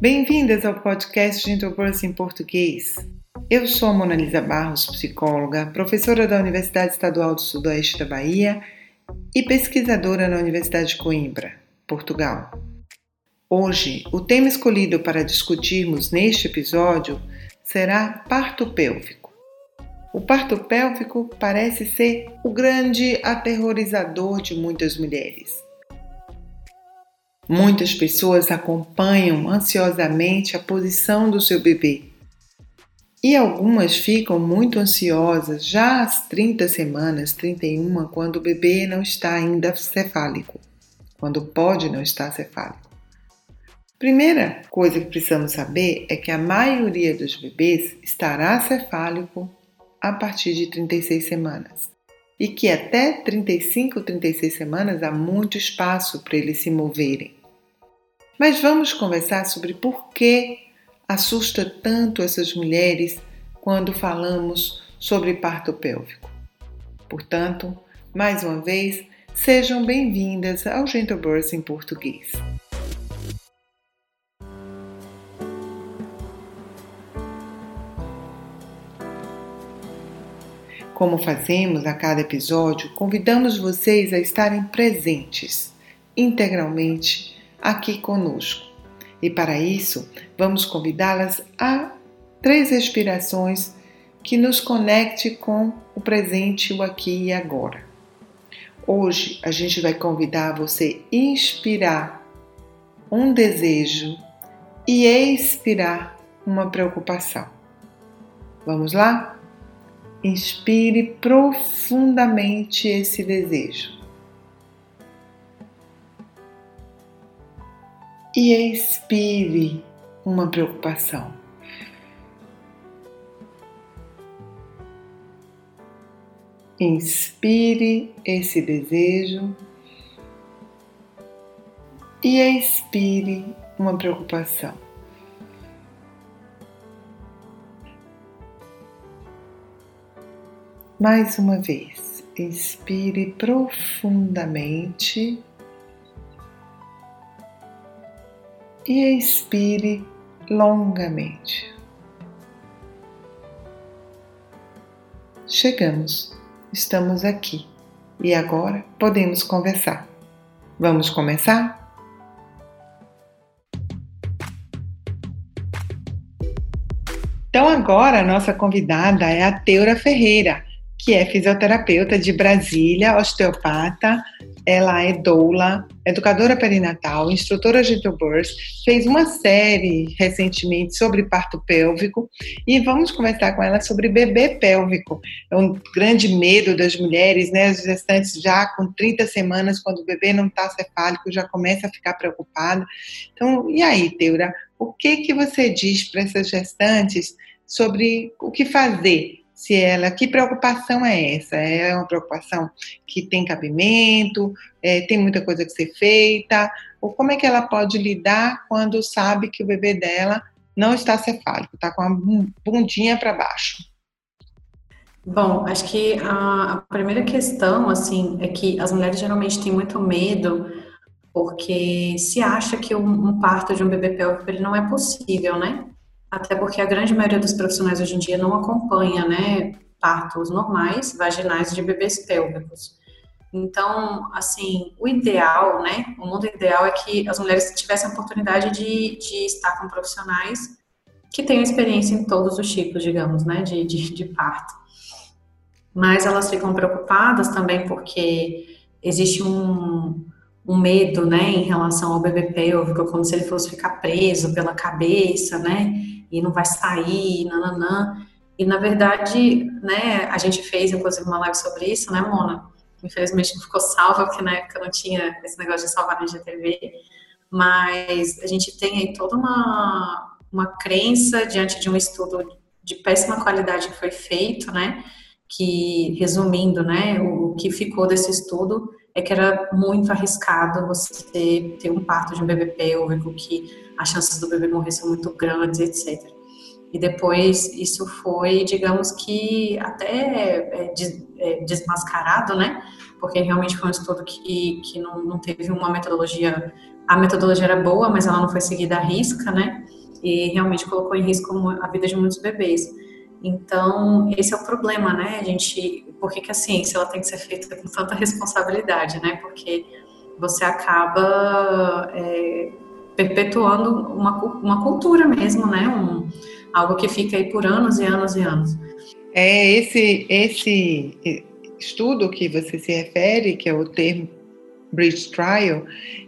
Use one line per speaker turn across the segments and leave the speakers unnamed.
Bem-vindas ao podcast Gentle Birth em Português. Eu sou Mona Lisa Barros, psicóloga, professora da Universidade Estadual do Sudoeste da Bahia e pesquisadora na Universidade de Coimbra, Portugal. Hoje, o tema escolhido para discutirmos neste episódio será parto pélvico. O parto pélvico parece ser o grande aterrorizador de muitas mulheres. Muitas pessoas acompanham ansiosamente a posição do seu bebê. E algumas ficam muito ansiosas já às 30 semanas, 31, quando o bebê não está ainda cefálico, quando pode não estar cefálico. Primeira coisa que precisamos saber é que a maioria dos bebês estará cefálico a partir de 36 semanas e que até 35 ou 36 semanas há muito espaço para eles se moverem. Mas vamos conversar sobre por que assusta tanto essas mulheres quando falamos sobre parto pélvico. Portanto, mais uma vez, sejam bem-vindas ao Gentle Birth em português. Como fazemos a cada episódio, convidamos vocês a estarem presentes integralmente aqui conosco. E para isso, vamos convidá-las a três respirações que nos conecte com o presente, o aqui e agora. Hoje a gente vai convidar você a inspirar um desejo e expirar uma preocupação. Vamos lá? Inspire profundamente esse desejo. E expire uma preocupação. Inspire esse desejo e expire uma preocupação. Mais uma vez, inspire profundamente e expire longamente. Chegamos, estamos aqui e agora podemos conversar. Vamos começar? Então, agora a nossa convidada é a Teura Ferreira, que é fisioterapeuta de Brasília, osteopata, ela é doula, educadora perinatal, instrutora de birth, fez uma série recentemente sobre parto pélvico e vamos conversar com ela sobre bebê pélvico. É um grande medo das mulheres, né? As gestantes já com 30 semanas, quando o bebê não está cefálico, já começa a ficar preocupada. Então, e aí, Teura, o que que você diz para essas gestantes sobre o que fazer se ela, que preocupação é essa? É uma preocupação que tem cabimento, é, tem muita coisa que ser feita, ou como é que ela pode lidar quando sabe que o bebê dela não está cefálico, está com a bundinha para baixo?
Bom, acho que a, primeira questão, assim, é que as mulheres geralmente têm muito medo porque se acha que um, um parto de um bebê pélvico ele não é possível, né? Até porque a grande maioria dos profissionais hoje em dia não acompanha, né, partos normais, vaginais de bebês pélvicos. Então, assim, o ideal, né, o mundo ideal é que as mulheres tivessem a oportunidade de, de estar com profissionais que tenham experiência em todos os tipos, digamos, né, de, de, de parto. Mas elas ficam preocupadas também porque existe um, um medo, né, em relação ao bebê pélvico, como se ele fosse ficar preso pela cabeça, né, e não vai sair, nananã. E na verdade, né, a gente fez inclusive uma live sobre isso, né, Mona? Infelizmente não ficou salva, porque na época não tinha esse negócio de salvar na GTV, mas a gente tem aí toda uma, uma crença diante de um estudo de péssima qualidade que foi feito, né, que, resumindo, né, o, o que ficou desse estudo é que era muito arriscado você ter um parto de um bebê pélvico, que as chances do bebê morrer são muito grandes, etc. E depois isso foi, digamos que até é, é, desmascarado, né? Porque realmente foi um estudo que, que não, não teve uma metodologia. A metodologia era boa, mas ela não foi seguida à risca, né? E realmente colocou em risco a vida de muitos bebês. Então, esse é o problema, né? A gente, por que, que a ciência ela tem que ser feita com tanta responsabilidade, né? Porque você acaba é, perpetuando uma, uma cultura mesmo, né? Um, algo que fica aí por anos e anos e anos.
É esse esse estudo que você se refere, que é o termo Bridge Trial,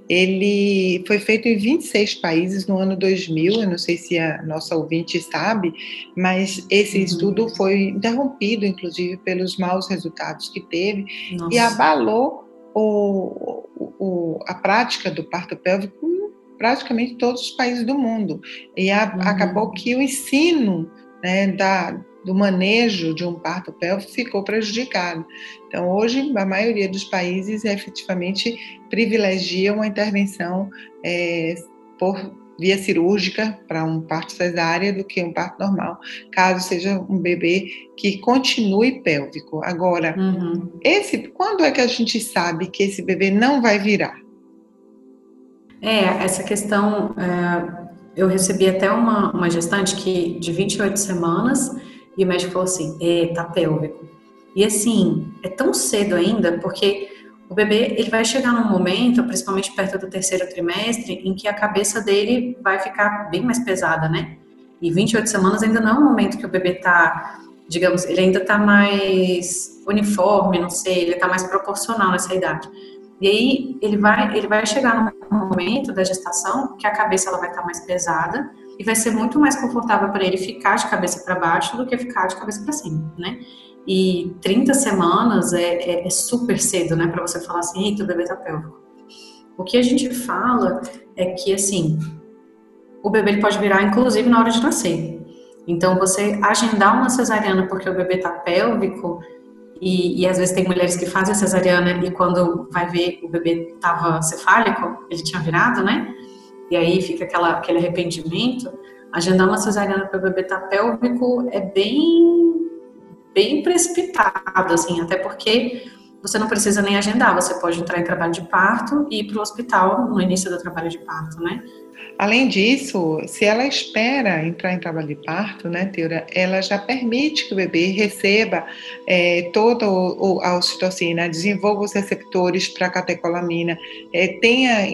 ele foi feito em 26 países no ano 2000. Eu não sei se a nossa ouvinte sabe, mas esse uhum. estudo foi interrompido, inclusive, pelos maus resultados que teve Nossa. e abalou o, o, a prática do parto pélvico em praticamente todos os países do mundo. E a, uhum. acabou que o ensino né, da, do manejo de um parto pélvico ficou prejudicado. Então, hoje, a maioria dos países efetivamente privilegiam a intervenção é, por via cirúrgica para um parto cesárea do que um parto normal, caso seja um bebê que continue pélvico. Agora, uhum. esse, quando é que a gente sabe que esse bebê não vai virar?
É, essa questão, é, eu recebi até uma, uma gestante que de 28 semanas e o médico falou assim, é, tá pélvico. E assim, é tão cedo ainda, porque o bebê ele vai chegar num momento, principalmente perto do terceiro trimestre, em que a cabeça dele vai ficar bem mais pesada, né? E 28 semanas ainda não é um momento que o bebê tá, digamos, ele ainda tá mais uniforme, não sei, ele tá mais proporcional nessa idade. E aí ele vai, ele vai chegar num momento da gestação que a cabeça ela vai estar tá mais pesada e vai ser muito mais confortável para ele ficar de cabeça para baixo do que ficar de cabeça para cima, né? E 30 semanas é, é, é super cedo, né, para você falar assim, eita, o bebê tá pélvico. O que a gente fala é que, assim, o bebê pode virar, inclusive, na hora de nascer. Então, você agendar uma cesariana porque o bebê tá pélvico, e, e, às vezes tem mulheres que fazem a cesariana e quando vai ver o bebê tava cefálico, ele tinha virado, né? E aí fica aquela, aquele arrependimento. Agendar uma cesariana para o bebê tá pélvico é bem bem precipitado, assim, até porque você não precisa nem agendar, você pode entrar em trabalho de parto e ir para o hospital no início do trabalho de parto, né?
Além disso, se ela espera entrar em trabalho de parto, né, Teura, ela já permite que o bebê receba é, toda a ocitocina, desenvolva os receptores para a catecolamina, é, tenha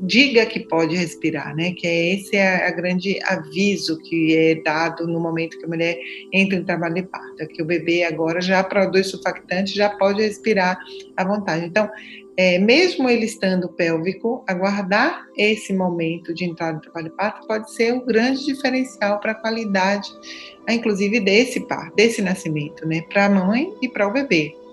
diga que pode respirar, né? Que é esse é a grande aviso que é dado no momento que a mulher entra em trabalho de parto, é que o bebê agora já produz surfactante, já pode respirar à vontade. Então, é, mesmo ele estando pélvico, aguardar esse momento de entrada no trabalho de parto pode ser um grande diferencial para a qualidade, inclusive desse parto, desse nascimento, né? Para a mãe e para o bebê.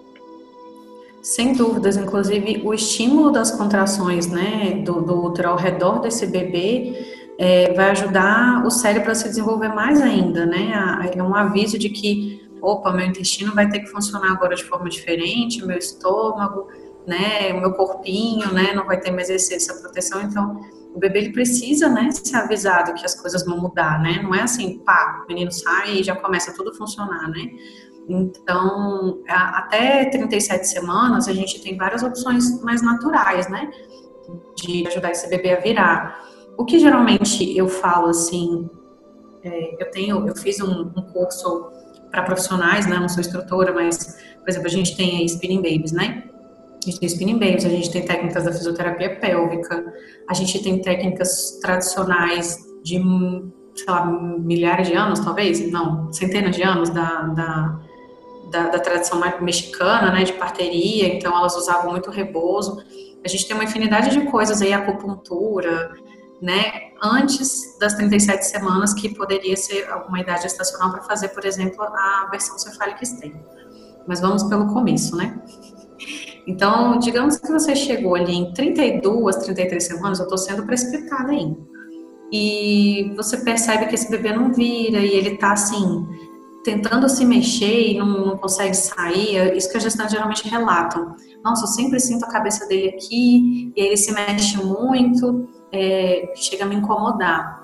Sem dúvidas, inclusive o estímulo das contrações, né, do, do útero ao redor desse bebê é, vai ajudar o cérebro a se desenvolver mais ainda, né? É um aviso de que, opa, meu intestino vai ter que funcionar agora de forma diferente, meu estômago, né, o meu corpinho, né, não vai ter mais essa proteção, então o bebê ele precisa, né, ser avisado que as coisas vão mudar, né? Não é assim, pá, o menino sai e já começa tudo a funcionar, né? Então, até 37 semanas, a gente tem várias opções mais naturais, né? De ajudar esse bebê a virar. O que geralmente eu falo assim, é, eu tenho, eu fiz um, um curso para profissionais, né? Não sou instrutora, mas, por exemplo, a gente tem aí spinning babies, né? A gente tem spinning babies, a gente tem técnicas da fisioterapia pélvica, a gente tem técnicas tradicionais de, sei lá, milhares de anos, talvez, não, centenas de anos da, da da, da tradição mexicana, né, de parteria, então elas usavam muito rebozo. A gente tem uma infinidade de coisas aí, acupuntura, né, antes das 37 semanas, que poderia ser alguma idade estacional para fazer, por exemplo, a versão cefálica stem. Mas vamos pelo começo, né? Então, digamos que você chegou ali em 32, 33 semanas, eu estou sendo precipitada ainda. E você percebe que esse bebê não vira e ele está assim, tentando se mexer e não, não, consegue sair, é isso que a gestante geralmente relatam. Nossa, eu sempre sinto a cabeça dele aqui, e ele se mexe muito, é, chega a me incomodar.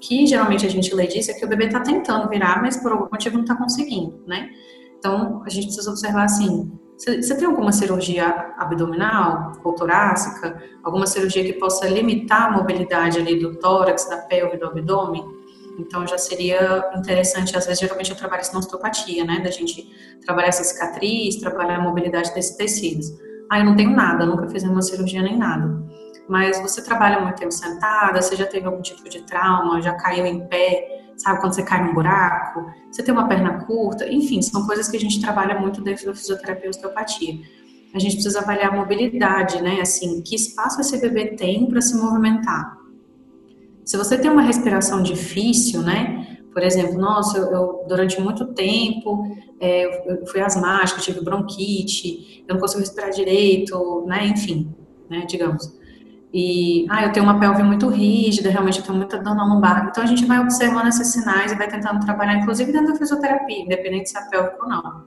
que geralmente a gente lê disso é que o bebê está tentando virar, mas por algum motivo não está conseguindo, né? Então, a gente precisa observar assim, você tem alguma cirurgia abdominal ou torácica? Alguma cirurgia que possa limitar a mobilidade ali do tórax, da pelve, do abdômen? Então já seria interessante, às vezes geralmente eu trabalho isso na osteopatia, né? Da gente trabalhar essa cicatriz, trabalhar a mobilidade desses tecidos. Ah, eu não tenho nada, nunca fiz nenhuma cirurgia nem nada. Mas você trabalha muito tempo sentada, você já teve algum tipo de trauma, já caiu em pé, sabe quando você cai num buraco, você tem uma perna curta, enfim, são coisas que a gente trabalha muito dentro da fisioterapia e osteopatia. A gente precisa avaliar a mobilidade, né? Assim, que espaço esse bebê tem para se movimentar. Se você tem uma respiração difícil, né? Por exemplo, nossa, eu, eu durante muito tempo é, eu fui asmática, tive bronquite, eu não consigo respirar direito, né? Enfim, né? Digamos. E, ah, eu tenho uma pelve muito rígida, realmente eu tenho muita dor na lombar. Então a gente vai observando esses sinais e vai tentando trabalhar, inclusive dentro da fisioterapia, independente se é pélvico ou não.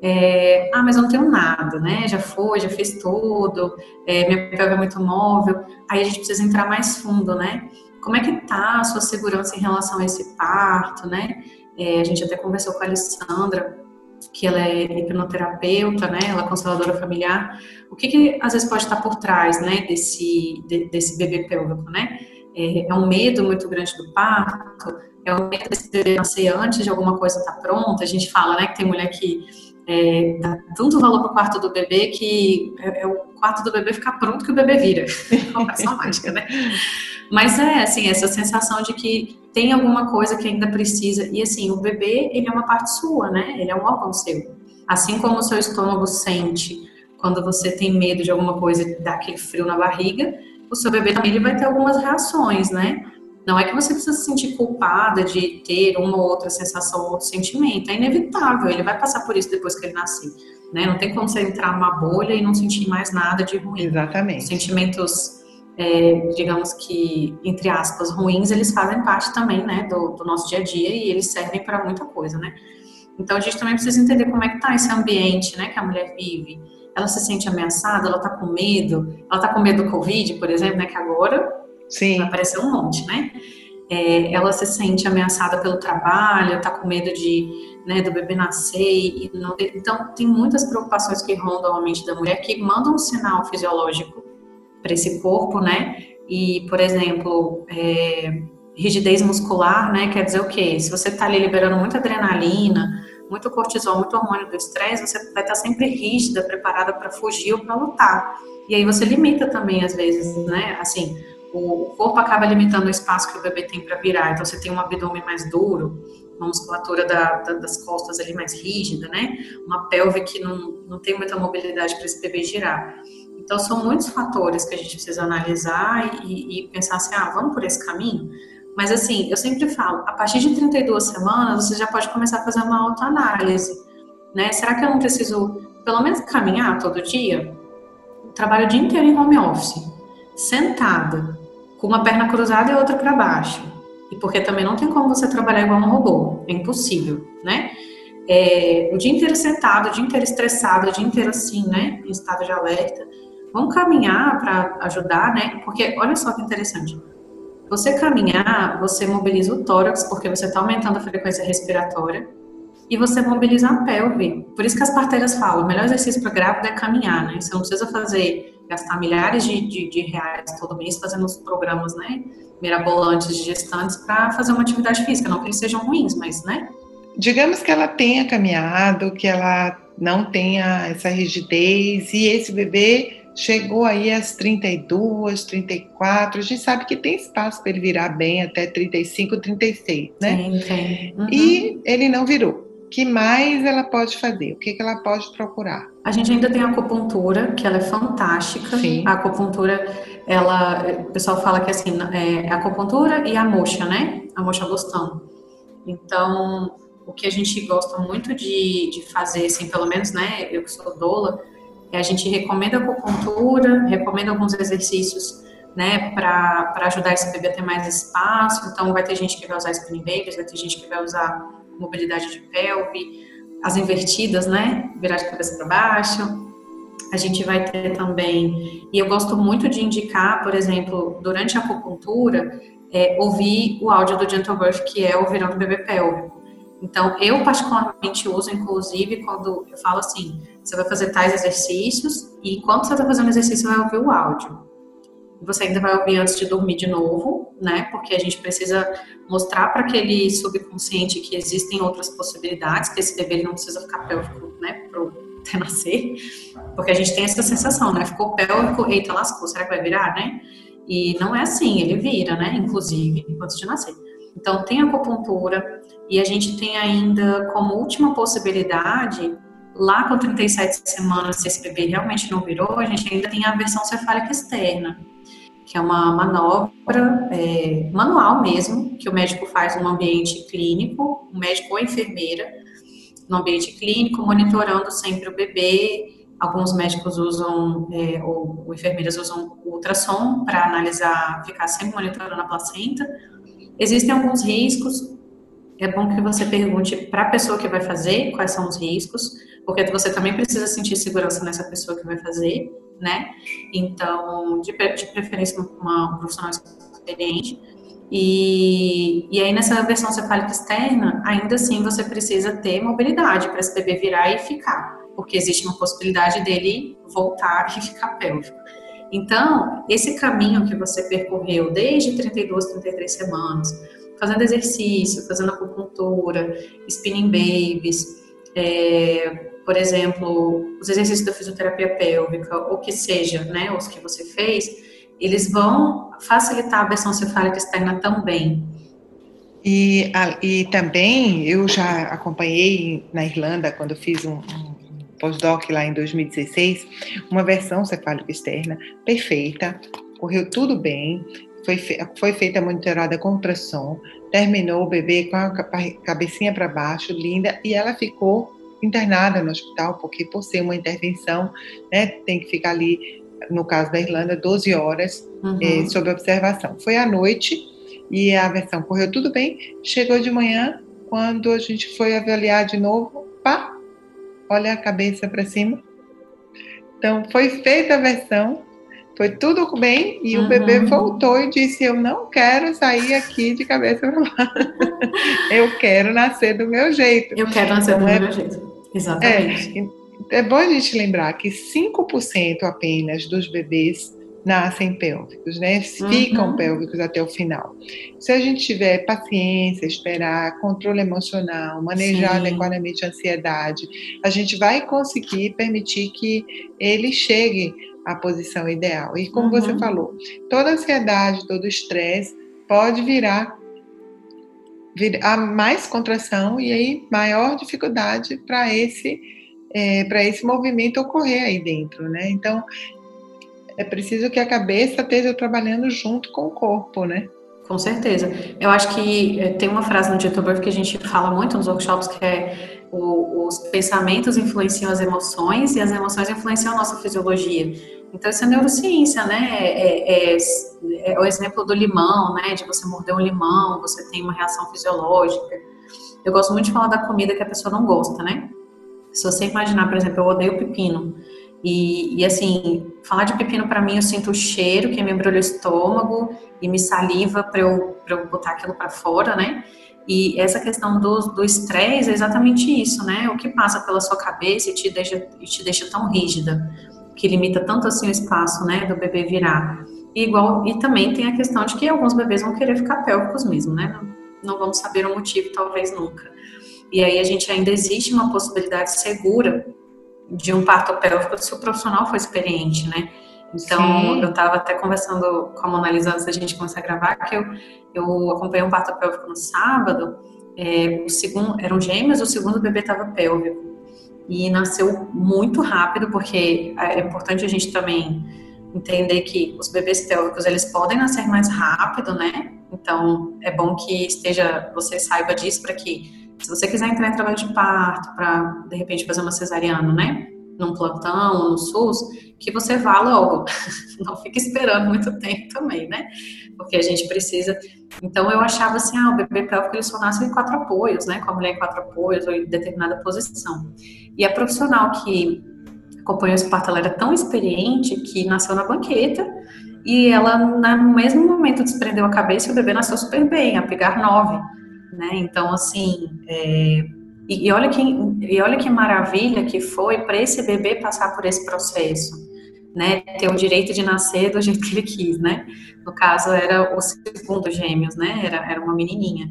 É, ah, mas eu não tenho nada, né? Já foi, já fiz tudo, é, minha pelve é muito móvel. Aí a gente precisa entrar mais fundo, né? Como é que tá a sua segurança em relação a esse parto, né? É, a gente até conversou com a Alessandra, que ela é hipnoterapeuta, né? Ela é consteladora familiar. O que, que às vezes pode estar por trás, né? Desse, de, desse bebê pélvico, né? É, é, um medo muito grande do parto, é um medo desse bebê nascer antes de alguma coisa estar tá pronta. A gente fala, né? Que tem mulher que é, dá tanto valor para o quarto do bebê que é, é, o quarto do bebê ficar pronto que o bebê vira. É uma mágica, né? Mas é, assim, essa sensação de que tem alguma coisa que ainda precisa. E, assim, o bebê, ele é uma parte sua, né? Ele é um órgão seu. Assim como o seu estômago sente quando você tem medo de alguma coisa, dá aquele frio na barriga, o seu bebê também ele vai ter algumas reações, né? Não é que você precisa se sentir culpada de ter uma ou outra sensação ou outro sentimento. É inevitável, ele vai passar por isso depois que ele nascer. Né? Não tem como você entrar numa bolha e não sentir mais nada de ruim.
Exatamente.
Sentimentos é, digamos que, entre aspas, ruins, eles fazem parte também, né, do, do nosso dia a dia e eles servem para muita coisa, né? Então a gente também precisa entender como é que tá esse ambiente, né, que a mulher vive. Ela se sente ameaçada, ela tá com medo, ela tá com medo do Covid, por exemplo, né, que agora Sim. vai aparecer um monte, né? É, ela se sente ameaçada pelo trabalho, tá com medo de, né, do bebê nascer e não ter... Então, tem muitas preocupações que rondam a mente da mulher que mandam um sinal fisiológico para esse corpo, né? E, por exemplo, é, rigidez muscular, né? Quer dizer o quê? Se você está ali liberando muita adrenalina, muito cortisol, muito hormônio do estresse, você vai estar tá sempre rígida, preparada para fugir ou para lutar. E aí você limita também, às vezes, né? Assim, o corpo acaba limitando o espaço que o bebê tem para virar. Então, você tem um abdômen mais duro, uma musculatura da, da, das costas ali mais rígida, né? Uma pelve que não, não tem muita mobilidade para esse bebê girar. Então, são muitos fatores que a gente precisa analisar e, e, pensar assim, ah, vamos por esse caminho? Mas, assim, eu sempre falo, a partir de 32 semanas, você já pode começar a fazer uma autoanálise, né? Será que eu não preciso, pelo menos, caminhar todo dia? Trabalho o dia inteiro em home office, sentada, com uma perna cruzada e outra para baixo. E porque também não tem como você trabalhar igual um robô, é impossível, né? É, o dia inteiro sentado, o dia inteiro estressado, o dia inteiro assim, né, em estado de alerta. Vamos caminhar para ajudar, né? Porque olha só que interessante. Você caminhar, você mobiliza o tórax, porque você está aumentando a frequência respiratória, e você mobiliza a pelve. Por isso que as parteiras falam, o melhor exercício para grávida é caminhar, né? Você não precisa fazer, gastar milhares de, de, de reais todo mês fazendo os programas, né? Mirabolantes de gestantes para fazer uma atividade física. Não que eles sejam ruins, mas, né?
Digamos que ela tenha caminhado, que ela não tenha essa rigidez, e esse bebê chegou aí às 32, 34, a gente sabe que tem espaço para ele virar bem até 35, 36, né? Tem, tem. Uhum. E ele não virou. O que mais ela pode fazer? O que, que ela pode procurar?
A gente ainda tem a acupuntura, que ela é fantástica. Sim. A acupuntura, ela, o pessoal fala que assim, é a acupuntura e a moxa, né? A moxa gostando. Então, o que a gente gosta muito de, de fazer, assim, pelo menos, né? Eu que sou doula, a gente recomenda acupuntura, recomenda alguns exercícios né, para ajudar esse bebê a ter mais espaço. Então, vai ter gente que vai usar spinning babies, vai ter gente que vai usar mobilidade de pelve, as invertidas, né, virar de cabeça para baixo. A gente vai ter também, e eu gosto muito de indicar, por exemplo, durante a acupuntura, é, ouvir o áudio do Gentle Birth, que é o virando bebê pélvico. Então, eu particularmente uso, inclusive, quando eu falo assim, você vai fazer tais exercícios e enquanto você está fazendo exercício, você vai ouvir o áudio. Você ainda vai ouvir antes de dormir de novo, né? Porque a gente precisa mostrar para aquele subconsciente que existem outras possibilidades, que esse bebê não precisa ficar pélvico, né? Pro até nascer, porque a gente tem essa sensação, né? Ficou pélvico, eita, lascou, será que vai virar, né? E não é assim, ele vira, né? Inclusive, antes de nascer. Então, tem acupuntura e a gente tem ainda como última possibilidade, lá com 37 semanas, se esse bebê realmente não virou, a gente ainda tem a versão cefálica externa, que é uma manobra é, manual mesmo, que o médico faz no ambiente clínico, o médico ou enfermeira, no ambiente clínico, monitorando sempre o bebê. Alguns médicos usam, é, ou, ou enfermeiras usam ultrassom para analisar, ficar sempre monitorando a placenta. Existem alguns riscos, é bom que você pergunte para a pessoa que vai fazer quais são os riscos, porque você também precisa sentir segurança nessa pessoa que vai fazer, né? Então, de, de preferência, uma, um profissional experiente. E, e aí, nessa versão cefálica externa, ainda assim você precisa ter mobilidade para esse bebê virar e ficar, porque existe uma possibilidade dele voltar e ficar pélvico. Então, esse caminho que você percorreu desde 32, 33 semanas, fazendo exercício, fazendo acupuntura, spinning babies, é, por exemplo, os exercícios da fisioterapia pélvica, ou que seja, né, os que você fez, eles vão facilitar a versão cefálica externa também.
E, e também eu já acompanhei na Irlanda, quando fiz um, um pós-doc lá em 2016, uma versão cefálica externa perfeita, correu tudo bem, foi, foi feita monitorada com ultrassom, terminou o bebê com a cabecinha para baixo, linda, e ela ficou internada no hospital, porque por ser uma intervenção, né, tem que ficar ali no caso da Irlanda, 12 horas uhum. é, sob observação. Foi à noite e a versão correu tudo bem. Chegou de manhã, quando a gente foi avaliar de novo, pá, olha a cabeça para cima. Então, foi feita a versão, foi tudo bem e uhum. o bebê voltou e disse: Eu não quero sair aqui de cabeça para baixo. Eu quero nascer do meu jeito.
Eu quero nascer então, do é, meu jeito. Exatamente.
É, é bom a gente lembrar que 5% apenas dos bebês nascem pélvicos, né? Ficam uhum. pélvicos até o final. Se a gente tiver paciência, esperar, controle emocional, manejar Sim. adequadamente a ansiedade, a gente vai conseguir permitir que ele chegue à posição ideal. E como uhum. você falou, toda ansiedade, todo estresse pode virar a mais contração e aí maior dificuldade para esse é, para esse movimento ocorrer aí dentro, né? Então, é preciso que a cabeça esteja trabalhando junto com o corpo, né?
Com certeza. Eu acho que é, tem uma frase no Dieter que a gente fala muito nos workshops que é o, os pensamentos influenciam as emoções e as emoções influenciam a nossa fisiologia. Então, isso é neurociência, né? É, é, é, é, o exemplo do limão, né? De você morder um limão, você tem uma reação fisiológica. Eu gosto muito de falar da comida que a pessoa não gosta, né? Se você imaginar, por exemplo, eu odeio pepino. E, e assim, falar de pepino para mim, eu sinto o cheiro que me embrulha o estômago e me saliva para eu, eu botar aquilo para fora, né? E essa questão do estresse é exatamente isso, né? O que passa pela sua cabeça e te deixa, e te deixa tão rígida, que limita tanto assim o espaço, né, do bebê virar. E, igual, e também tem a questão de que alguns bebês vão querer ficar pélvicos mesmo, né? Não, não vamos saber o motivo, talvez nunca. E aí a gente ainda existe uma possibilidade segura de um parto pélvico se o profissional for experiente, né? Então, Sim. eu estava até conversando com a Mona Lisa antes da gente começar a gravar, que eu, eu acompanhei um parto pélvico no sábado, é, o segundo, eram gêmeos, o segundo bebê estava pélvico. E nasceu muito rápido, porque é importante a gente também entender que os bebês pélvicos, eles podem nascer mais rápido, né? Então, é bom que esteja, você saiba disso para que se você quiser entrar em trabalho de parto para, de repente, fazer uma cesariana, né? Num plantão no SUS, que você vá logo. Não fique esperando muito tempo também, né? Porque a gente precisa. Então, eu achava assim: ah, o bebê pélvico ele só nasce em quatro apoios, né? Com a mulher em quatro apoios ou em determinada posição. E a profissional que acompanhou esse parto, ela era tão experiente que nasceu na banqueta e ela, no mesmo momento, desprendeu a cabeça e o bebê nasceu super bem, a pegar nove, né? Então, assim, é, e, e, olha que, e olha que maravilha que foi para esse bebê passar por esse processo, né? Ter o direito de nascer do jeito que ele quis, né? No caso, era o segundo gêmeos, né? Era, era uma menininha.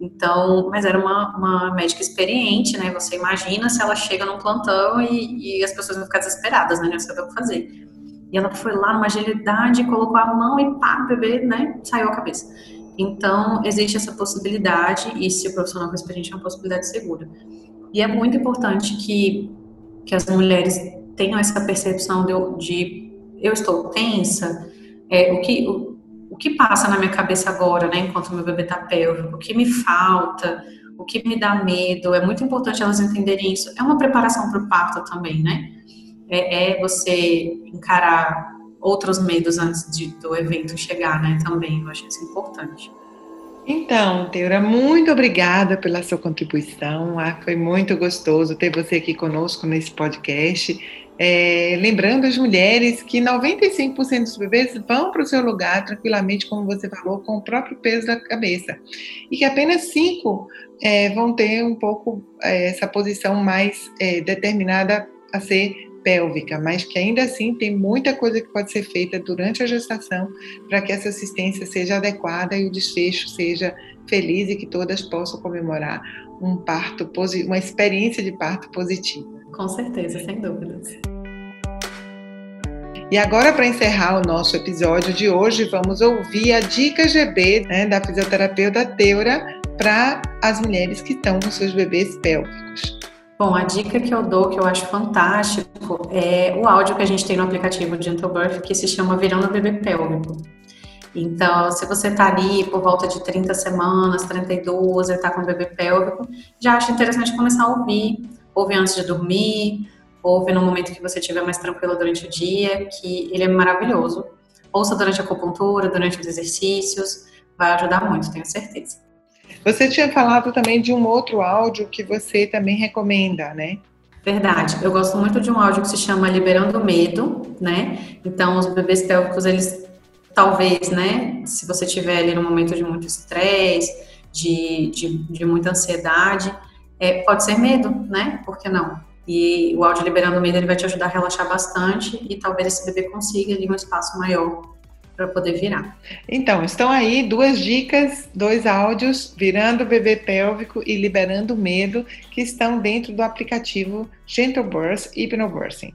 Então, mas era uma, uma médica experiente, né? Você imagina se ela chega num plantão e, e as pessoas vão ficar desesperadas, né? Não saber o que fazer. E ela foi lá numa agilidade, colocou a mão e pá, o bebê, né? Saiu a cabeça. Então, existe essa possibilidade, e se o profissional for experiente, é uma possibilidade segura. E é muito importante que, que as mulheres tenham essa percepção de, de eu estou tensa, é, o, que, o, o que passa na minha cabeça agora, né, enquanto meu bebê está pélvico, o que me falta, o que me dá medo, é muito importante elas entenderem isso. É uma preparação para o parto também, né? É, é você encarar outros medos antes de, do evento chegar, né? Também, eu acho isso importante.
Então, Teura, muito obrigada pela sua contribuição. Ah, foi muito gostoso ter você aqui conosco nesse podcast. É, lembrando as mulheres que 95% dos bebês vão para o seu lugar tranquilamente, como você falou, com o próprio peso da cabeça. E que apenas 5 é, vão ter um pouco é, essa posição mais é, determinada a ser pélvica, mas que ainda assim tem muita coisa que pode ser feita durante a gestação para que essa assistência seja adequada e o desfecho seja feliz e que todas possam comemorar um parto, uma experiência de parto positiva.
Com certeza, sem dúvidas.
E agora, para encerrar o nosso episódio de hoje, vamos ouvir a dica GB né, da fisioterapeuta Teura para as mulheres que estão com seus bebês pélvicos.
Bom, a dica que eu dou, que eu acho fantástico, é o áudio que a gente tem no aplicativo Gentle Birth, que se chama Virando Bebê Pélvico. Então, se você está ali por volta de 30 semanas, 32, e está com o bebê pélvico, já acho interessante começar a ouvir. Ouve antes de dormir, ouve no momento que você estiver mais tranquilo durante o dia, que ele é maravilhoso. Ouça durante a acupuntura, durante os exercícios, vai ajudar muito, tenho certeza.
Você tinha falado também de um outro áudio que você também recomenda, né?
Verdade. Eu gosto muito de um áudio que se chama Liberando Medo, né? Então, os bebês pélvicos, eles talvez, né? Se você tiver ali no momento de muito estresse, de, de, de, muita ansiedade, é, pode ser medo, né? Por que não? E o áudio Liberando Medo, ele vai te ajudar a relaxar bastante e talvez esse bebê consiga ali um espaço maior para poder virar.
Então, estão aí duas dicas, dois áudios, virando o bebê pélvico e liberando o medo, que estão dentro do aplicativo Gentle Birth Hypnobirthing.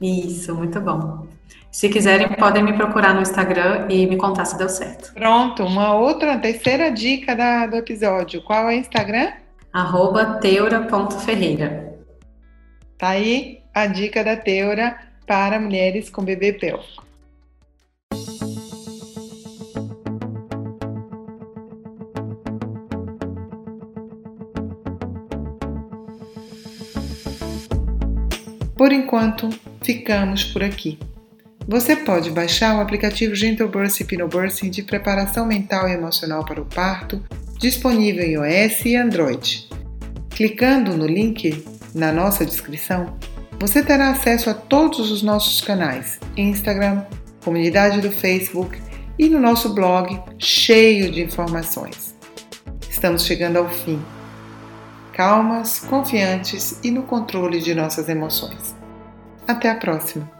Isso, muito bom. Se quiserem, podem me procurar no Instagram e me contar se deu certo.
Pronto, uma outra, terceira dica da, do episódio. Qual é o Instagram?
Arroba teura.ferreira.
Tá aí a dica da Teura para mulheres com bebê pélvico. Por enquanto, ficamos por aqui. Você pode baixar o aplicativo Gentle Birth Hypnobirthing de preparação mental e emocional para o parto, disponível em iOS e Android. Clicando no link na nossa descrição, você terá acesso a todos os nossos canais: Instagram, comunidade do Facebook e no nosso blog cheio de informações. Estamos chegando ao fim calmas, confiantes e no controle de nossas emoções. Até a próxima!